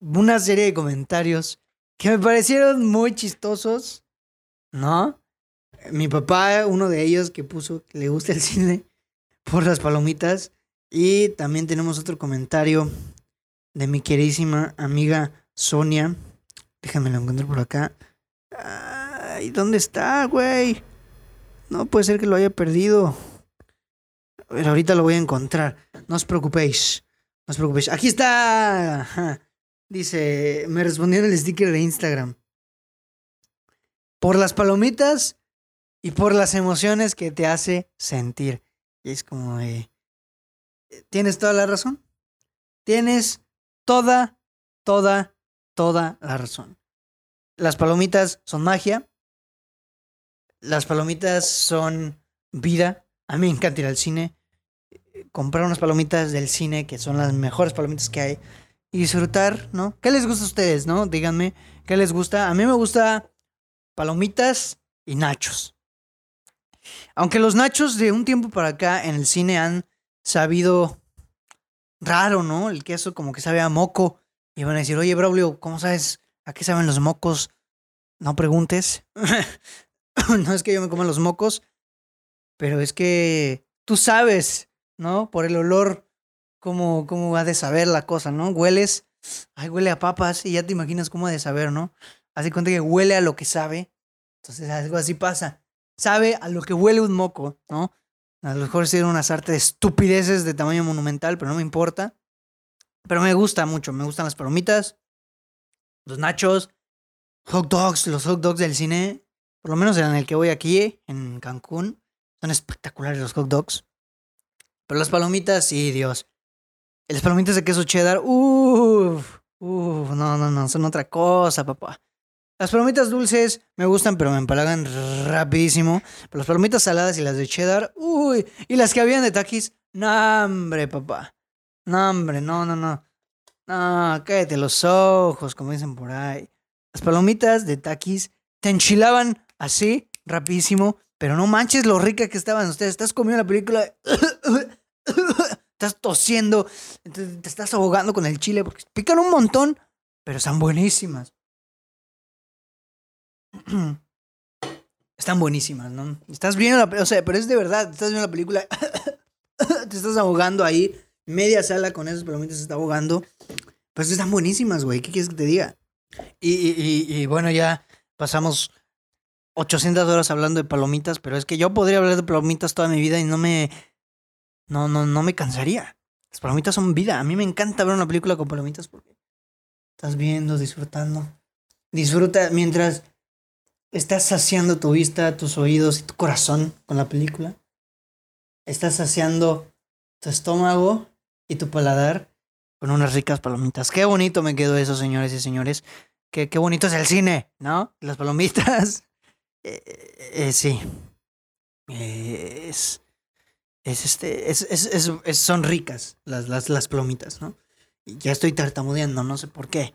una serie de comentarios que me parecieron muy chistosos, ¿no? Mi papá, uno de ellos que puso que le gusta el cine por las palomitas, Y también tenemos otro comentario de mi queridísima amiga Sonia. Déjame lo encuentro por acá. Ay, ¿dónde está, güey? No puede ser que lo haya perdido. A ver, ahorita lo voy a encontrar. No os preocupéis. No os preocupéis. Aquí está. Dice, me respondió en el sticker de Instagram. Por las palomitas y por las emociones que te hace sentir. Y es como Tienes toda la razón. Tienes toda, toda, toda la razón. Las palomitas son magia. Las palomitas son vida. A mí me encanta ir al cine. Comprar unas palomitas del cine, que son las mejores palomitas que hay. Y disfrutar, ¿no? ¿Qué les gusta a ustedes, no? Díganme, ¿qué les gusta? A mí me gusta palomitas y nachos. Aunque los nachos de un tiempo para acá en el cine han sabido raro, ¿no? El queso como que sabe a moco. Y van a decir, oye, Braulio, ¿cómo sabes a qué saben los mocos? No preguntes. [LAUGHS] [LAUGHS] no es que yo me coma los mocos, pero es que tú sabes, ¿no? Por el olor, cómo, cómo ha de saber la cosa, ¿no? Hueles, ay, huele a papas y ya te imaginas cómo ha de saber, ¿no? Hace cuenta que huele a lo que sabe. Entonces algo así pasa. Sabe a lo que huele un moco, ¿no? A lo mejor tiene unas artes de estupideces de tamaño monumental, pero no me importa. Pero me gusta mucho, me gustan las palomitas, los nachos, hot dogs, los hot dogs del cine, por lo menos en el que voy aquí, en Cancún, son espectaculares los hot dogs. Pero las palomitas, sí, Dios. las palomitas de queso cheddar, uff, uff, no, no, no, son otra cosa, papá. Las palomitas dulces me gustan, pero me empalagan rapidísimo. Pero las palomitas saladas y las de cheddar, uy, y las que habían de taquis, no, hombre, papá. No, hombre, no, no, no. No, cállate los ojos, como dicen por ahí. Las palomitas de taquis te enchilaban así, rapidísimo, pero no manches lo rica que estaban ustedes. Estás comiendo la película, [COUGHS] estás tosiendo, te estás ahogando con el chile, porque pican un montón, pero están buenísimas. [CLEARS THROAT] Están buenísimas, ¿no? Estás viendo la, o sea, pero es de verdad, estás viendo la película, [COUGHS] te estás ahogando ahí media sala con esas palomitas se está ahogando. Pues están buenísimas, güey. ¿Qué quieres que te diga? Y, y, y, bueno, ya pasamos 800 horas hablando de palomitas, pero es que yo podría hablar de palomitas toda mi vida y no me. No, no, no me cansaría. Las palomitas son vida. A mí me encanta ver una película con palomitas porque estás viendo, disfrutando. Disfruta mientras estás saciando tu vista, tus oídos y tu corazón con la película. Estás saciando tu estómago y tu paladar con unas ricas palomitas. Qué bonito me quedó eso, señores y señores. Qué, qué bonito es el cine, ¿no? Las palomitas. [LAUGHS] Eh, eh, sí. es. Es este. Es, es, son ricas las, las, las palomitas, ¿no? Y ya estoy tartamudeando, no sé por qué.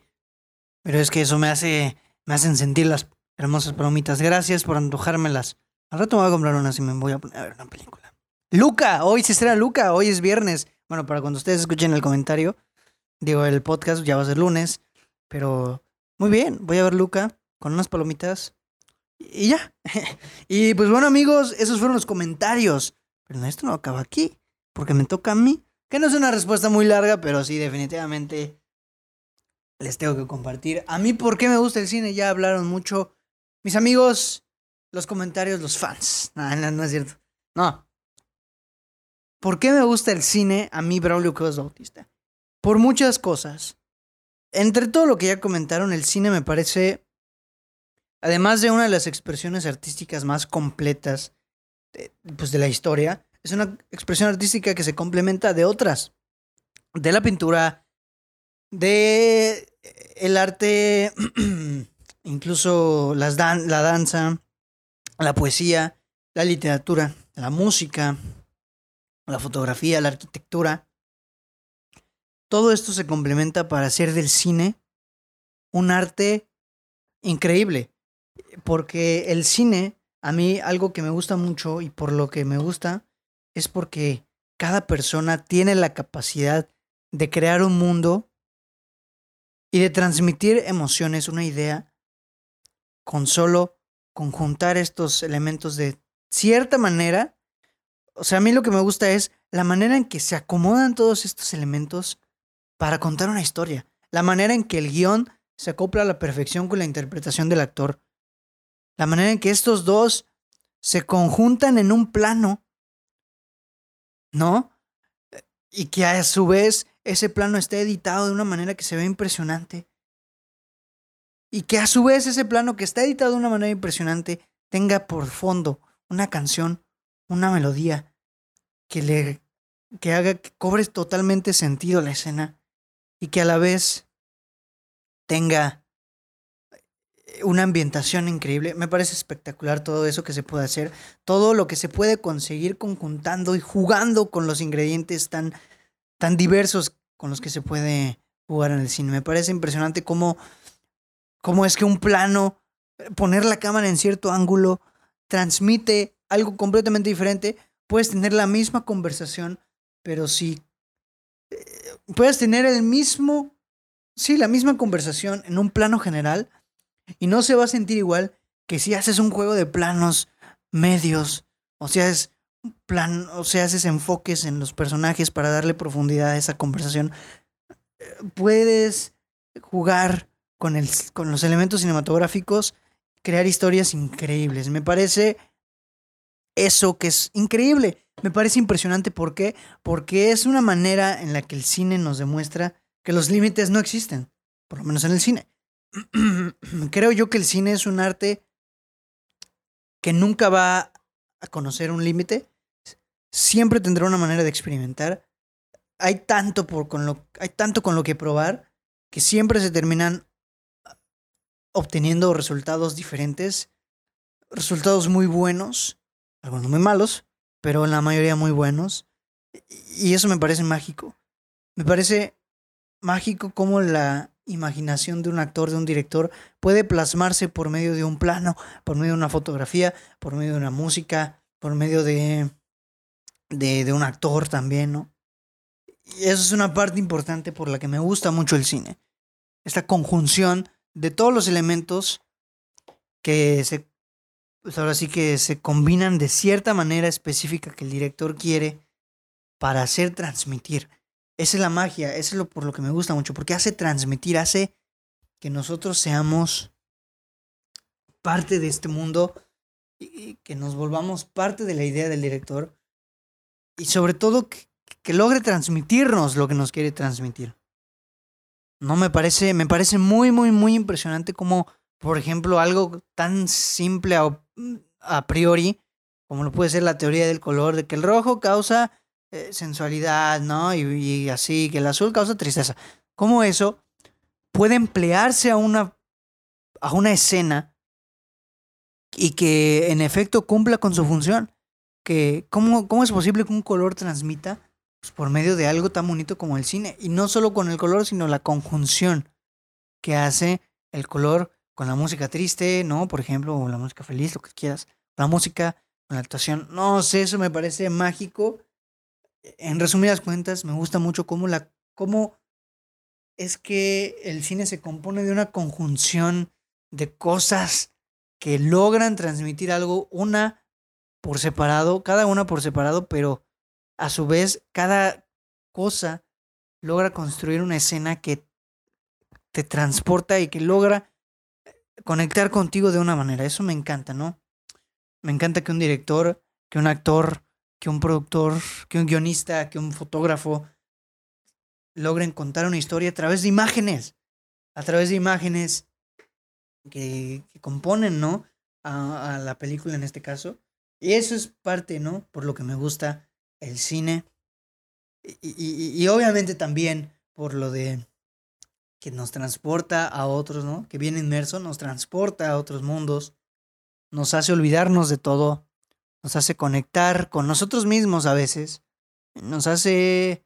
Pero es que eso me hace. Me hacen sentir las hermosas palomitas. Gracias por antojármelas. Al rato me voy a comprar unas y me voy a poner a ver una película. Luca, hoy se será Luca, hoy es viernes. Bueno, para cuando ustedes escuchen el comentario, digo, el podcast ya va a ser lunes, pero muy bien, voy a ver Luca con unas palomitas y ya. [LAUGHS] y pues bueno, amigos, esos fueron los comentarios. Pero esto no acaba aquí, porque me toca a mí, que no es una respuesta muy larga, pero sí, definitivamente les tengo que compartir. A mí, ¿por qué me gusta el cine? Ya hablaron mucho mis amigos, los comentarios, los fans. No, no, no es cierto. No, ¿Por qué me gusta el cine a mí, Braulio Cuevas Bautista? Por muchas cosas. Entre todo lo que ya comentaron, el cine me parece, además de una de las expresiones artísticas más completas de, pues, de la historia, es una expresión artística que se complementa de otras. De la pintura, de el arte, [CLEARS THROAT] incluso las la danza, la poesía, la literatura, la música, la fotografía, la arquitectura. Todo esto se complementa para hacer del cine un arte increíble. Porque el cine, a mí algo que me gusta mucho y por lo que me gusta, es porque cada persona tiene la capacidad de crear un mundo y de transmitir emociones, una idea, con solo conjuntar estos elementos de cierta manera O sea, a mí lo que me gusta es la manera en que se acomodan todos estos elementos para contar una historia. La manera en que el guion se acopla a la perfección con la interpretación del actor. La manera en que estos dos se conjuntan en un plano, ¿no? Y que a su vez ese plano esté editado de una manera que se ve impresionante. Y que a su vez ese plano que está editado de una manera impresionante tenga por fondo una canción, una melodía que le que haga que cobre totalmente sentido la escena y que a la vez tenga una ambientación increíble. Me parece espectacular todo eso que se puede hacer, todo lo que se puede conseguir conjuntando y jugando con los ingredientes tan, tan diversos con los que se puede jugar en el cine. Me parece impresionante cómo, cómo es que un plano, poner la cámara en cierto ángulo, transmite algo completamente diferente. Puedes tener la misma conversación, pero si eh, puedes tener el mismo, sí, la misma conversación en un plano general y no se va a sentir igual que si haces un juego de planos medios, o sea, es plan, o sea, haces enfoques en los personajes para darle profundidad a esa conversación. Puedes jugar con, el, con los elementos cinematográficos, crear historias increíbles. Me parece eso que es increíble. Me parece impresionante. ¿Por qué? Porque es una manera en la que el cine nos demuestra que los límites no existen. Por lo menos en el cine. [CLEARS THROAT] Creo yo que el cine es un arte que nunca va a conocer un límite, siempre tendrá una manera de experimentar. Hay tanto, por, con lo, hay tanto con lo que probar que siempre se terminan obteniendo resultados diferentes, resultados muy buenos, algunos muy malos, pero en la mayoría muy buenos. Y eso me parece mágico. Me parece mágico cómo la imaginación de un actor, de un director, puede plasmarse por medio de un plano, por medio de una fotografía, por medio de una música, por medio de, de, un actor también, ¿no? Y eso es una parte importante por la que me gusta mucho el cine. Esta conjunción de todos los elementos que se, pues ahora sí que se combinan de cierta manera específica que el director quiere para hacer transmitir. Esa es la magia, eso es lo por lo que me gusta mucho, porque hace transmitir, hace que nosotros seamos parte de este mundo y que nos volvamos parte de la idea del director y sobre todo que, logre transmitirnos lo que nos quiere transmitir. No me parece, me parece muy, muy, muy impresionante como, por ejemplo, algo tan simple a, a priori, como lo puede ser la teoría del color, de que el rojo causa eh, sensualidad, ¿no? Y, así, que el azul causa tristeza. ¿Cómo eso puede emplearse a una, a una escena y que en efecto cumpla con su función? Que, ¿cómo, ¿Cómo es posible que un color transmita pues, por medio de algo tan bonito como el cine? Y no solo con el color, sino la conjunción que hace el color con la música triste, ¿no? Por ejemplo, o la música feliz, lo que quieras. La música con la actuación. No sé, eso me parece mágico en resumidas cuentas, me gusta mucho cómo la. cómo es que el cine se compone de una conjunción de cosas que logran transmitir algo, una por separado, cada una por separado, pero a su vez cada cosa logra construir una escena que te transporta y que logra conectar contigo de una manera. Eso me encanta, ¿no? Me encanta que un director, que un actor que un productor, que un guionista, que un fotógrafo logren contar una historia a través de imágenes, a través de imágenes que, componen, ¿no? A, la película en este caso. Y eso es parte, ¿no? Por lo que me gusta el cine. Y, y, obviamente también por lo de que nos transporta a otros, ¿no? Que viene inmerso, nos transporta a otros mundos, nos hace olvidarnos de todo, nos hace conectar con nosotros mismos a veces, nos hace,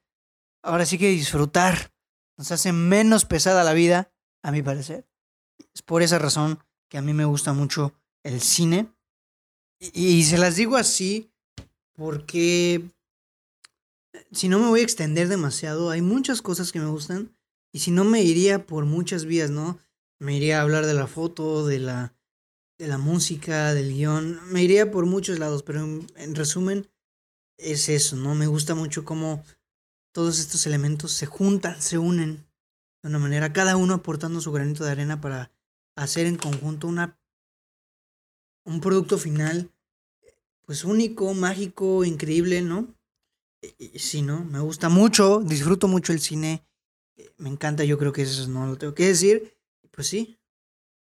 ahora sí que disfrutar, nos hace menos pesada la vida, a mi parecer. Es por esa razón que a mí me gusta mucho el cine. Y, se las digo así porque si no me voy a extender demasiado, hay muchas cosas que me gustan y si no me iría por muchas vías, ¿no? Me iría a hablar de la foto, de la de la música, del guion. Me iría por muchos lados, pero en, resumen, es eso, ¿no? Me gusta mucho cómo todos estos elementos se juntan, se unen de una manera, cada uno aportando su granito de arena para hacer en conjunto una, un producto final, pues único, mágico, increíble, ¿no? Sí, ¿no? Me gusta mucho, disfruto mucho el cine, me encanta, yo creo que eso no lo tengo que decir, pues sí,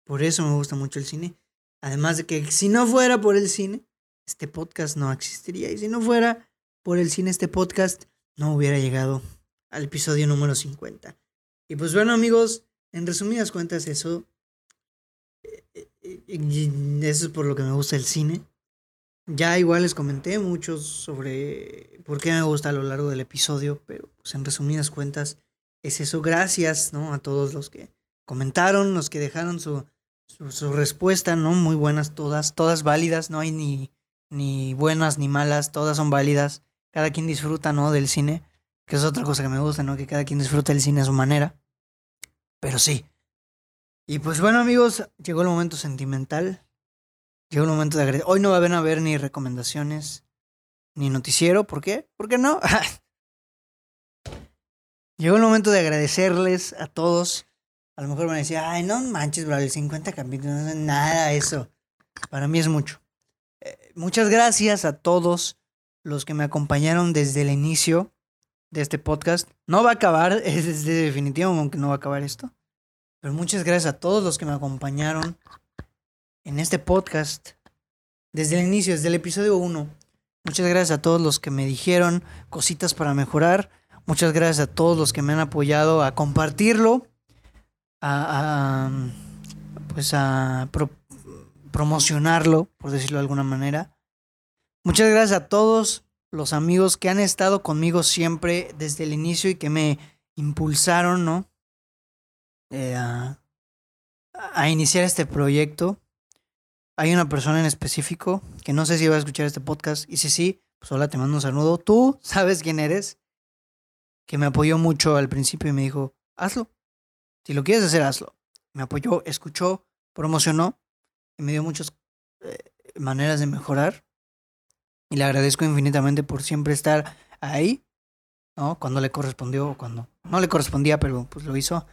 por eso me gusta mucho el cine. Además de que si no fuera por el cine, este podcast no existiría. Y si no fuera por el cine, este podcast no hubiera llegado al episodio número 50. Y pues bueno amigos, en resumidas cuentas eso, eh, eh, eso es por lo que me gusta el cine. Ya igual les comenté mucho sobre por qué me gusta a lo largo del episodio, pero pues en resumidas cuentas es eso. Gracias ¿no? a todos los que comentaron, los que dejaron su, su, respuesta, ¿no? Muy buenas todas, todas válidas, no hay ni, ni buenas ni malas, todas son válidas cada quien disfruta, ¿no? Del cine, que es otra cosa que me gusta, ¿no? Que cada quien disfruta del cine a su manera. Pero sí. Y pues bueno, amigos, llegó el momento sentimental. Llegó el momento de agradecer. Hoy no va a haber ni recomendaciones, ni noticiero. ¿Por qué? ¿Por qué no? [LAUGHS] llegó el momento de agradecerles a todos. A lo mejor van a decir, ay, no manches, bro, el 50 capítulos, no es nada eso. Para mí es mucho. Eh, muchas gracias a todos los que me acompañaron desde el inicio de este podcast. No va a acabar, [LAUGHS] es definitivo, aunque no va a acabar esto. Pero muchas gracias a todos los que me acompañaron en este podcast desde el inicio, desde el episodio 1. Muchas gracias a todos los que me dijeron cositas para mejorar. Muchas gracias a todos los que me han apoyado a compartirlo, a, pues a promocionarlo, por decirlo de alguna manera. Muchas gracias a todos los amigos que han estado conmigo siempre desde el inicio y que me impulsaron, ¿no? Eh, a, a, iniciar este proyecto. Hay una persona en específico que no sé si va a escuchar este podcast y si sí, pues hola, te mando un saludo. Tú sabes quién eres, que me apoyó mucho al principio y me dijo, hazlo. Si lo quieres hacer, hazlo. Me apoyó, escuchó, promocionó y me dio muchas eh, maneras de mejorar y le agradezco infinitamente por siempre estar ahí, ¿no? Cuando le correspondió o cuando no le correspondía, pero pues lo hizo.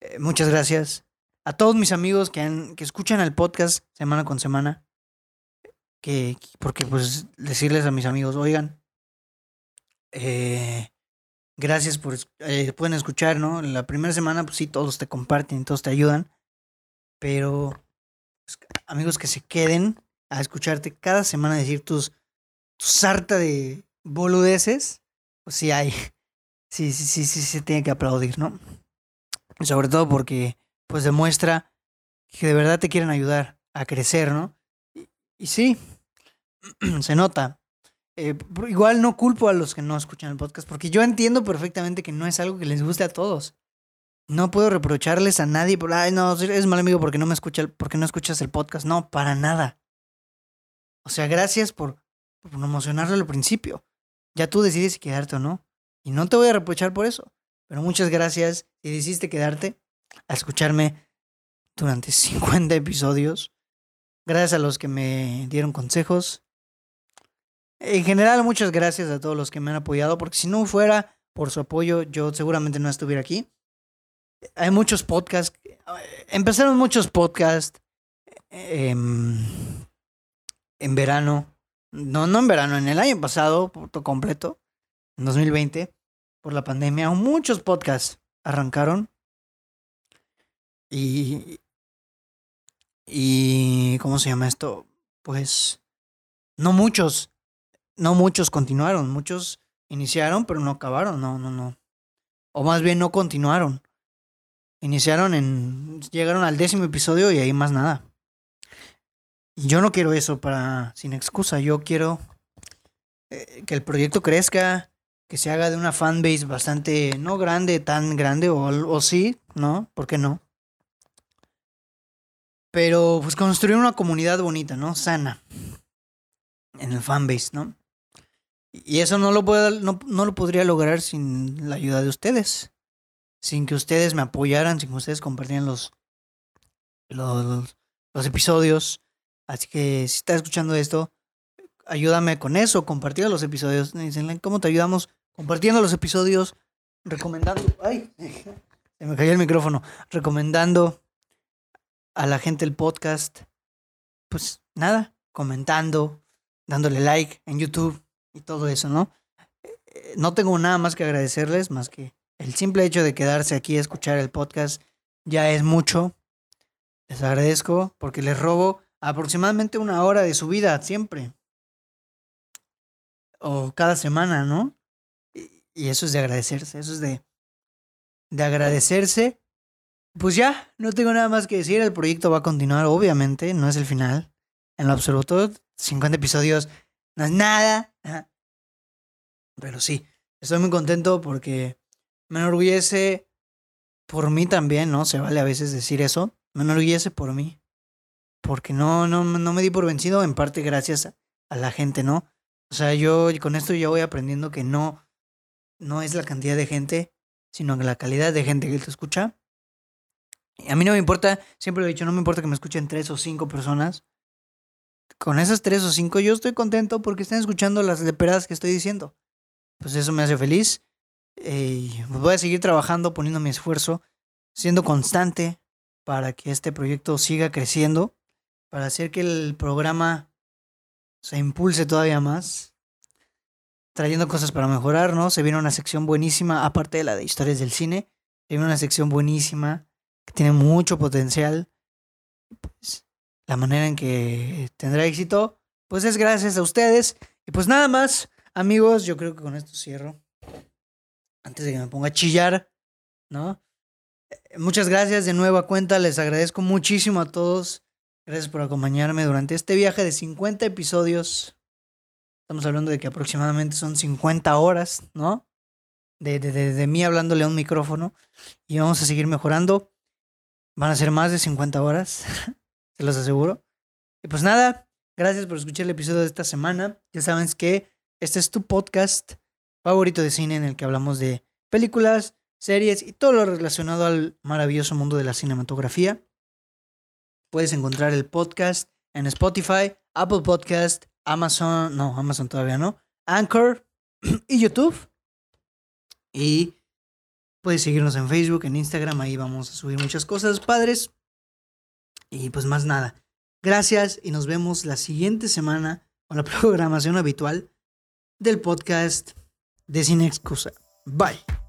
Eh, muchas gracias. A todos mis amigos que, han, que escuchan el podcast semana con semana. Que, porque pues decirles a mis amigos, oigan, eh, gracias por, eh, pueden escuchar, ¿no? La primera semana, pues sí, todos te comparten, todos te ayudan. Pero, pues, amigos que se queden a escucharte cada semana decir tus sarta de boludeces, pues sí hay. [LAUGHS] Sí, sí, sí, sí, se tiene que aplaudir, ¿no? Sobre todo porque, pues demuestra que de verdad te quieren ayudar a crecer, ¿no? Y, sí, [CLEARS THROAT] se nota. Eh, igual no culpo a los que no escuchan el podcast, porque yo entiendo perfectamente que no es algo que les guste a todos. No puedo reprocharles a nadie por, ay, no, eres mal amigo porque no me escucha, porque no escuchas el podcast. No, para nada. O sea, gracias por promocionarlo al principio. Ya tú decides si quedarte o no. Y no te voy a reprochar por eso. Pero muchas gracias si decidiste quedarte a escucharme durante 50 episodios. Gracias a los que me dieron consejos. En general, muchas gracias a todos los que me han apoyado, porque si no fuera por su apoyo, yo seguramente no estuviera aquí. Hay muchos podcasts. Empezaron muchos podcasts em, en verano no, no en verano, en el año pasado, por completo, en 2020, por la pandemia, muchos podcasts arrancaron. Y. Y. ¿Cómo se llama esto? Pues. No muchos. No muchos continuaron. Muchos iniciaron, pero no acabaron. No, no, no. O más bien no continuaron. Iniciaron en. Llegaron al décimo episodio y ahí más nada. Yo no quiero eso para sin excusa. Yo quiero eh, que el proyecto crezca, que se haga de una fanbase bastante, no grande, tan grande, o, o sí, ¿no? ¿Por qué no? Pero pues construir una comunidad bonita, ¿no? Sana. En el fanbase, ¿no? Y eso no lo, puedo, no, no lo podría lograr sin la ayuda de ustedes. Sin que ustedes me apoyaran, sin que ustedes compartieran los, los, los episodios Así que si estás escuchando esto, ayúdame con eso, compartiendo los episodios. ¿cómo te ayudamos? Compartiendo los episodios, recomendando. ¡Ay! [LAUGHS] Se me cayó el micrófono. Recomendando a la gente el podcast. Pues nada, comentando, dándole like en YouTube y todo eso, ¿no? Eh, no tengo nada más que agradecerles, más que el simple hecho de quedarse aquí a escuchar el podcast ya es mucho. Les agradezco porque les robo aproximadamente una hora de su vida siempre. O cada semana, ¿no? Y eso es de agradecerse, eso es de, de agradecerse. Pues ya, no tengo nada más que decir, el proyecto va a continuar, obviamente, no es el final, en lo absoluto. 50 episodios no es nada. Pero sí, estoy muy contento porque me enorgullece por mí también, ¿no? Se vale a veces decir eso. Me enorgullece por mí. Porque no, no, no me di por vencido, en parte gracias a la gente, ¿no? O sea, yo con esto ya voy aprendiendo que no, no es la cantidad de gente, sino la calidad de gente que te escucha. A mí no me importa, siempre lo he dicho, no me importa que me escuchen tres o cinco personas. Con esas tres o cinco yo estoy contento porque están escuchando las leperadas que estoy diciendo. Pues eso me hace feliz. Eh, y voy a seguir trabajando, poniendo mi esfuerzo, siendo constante para que este proyecto siga creciendo, para hacer que el programa se impulse todavía más, trayendo cosas para mejorar, ¿no? Se viene una sección buenísima, aparte de la de historias del cine, se viene una sección buenísima que tiene mucho potencial. Pues, la manera en que tendrá éxito, pues es gracias a ustedes. Y pues nada más, amigos, yo creo que con esto cierro antes de que me ponga a chillar, ¿no? Muchas gracias de nueva cuenta, les agradezco muchísimo a todos. Gracias por acompañarme durante este viaje de 50 episodios. Estamos hablando de que aproximadamente son 50 horas, ¿no? De, de, de, mí hablándole a un micrófono. Y vamos a seguir mejorando. Van a ser más de 50 horas, [LAUGHS] se los aseguro. Y pues nada, gracias por escuchar el episodio de esta semana. Ya saben que este es tu podcast favorito de cine en el que hablamos de películas, series y todo lo relacionado al maravilloso mundo de la cinematografía. Puedes encontrar el podcast en Spotify, Apple Podcast, Amazon, no, Amazon todavía no, Anchor [CLEARS THROAT] y YouTube. Y puedes seguirnos en Facebook, en Instagram, ahí vamos a subir muchas cosas padres. Y pues más nada. Gracias y nos vemos la siguiente semana con la [LAUGHS] programación habitual del podcast de Sin Excusa. Bye.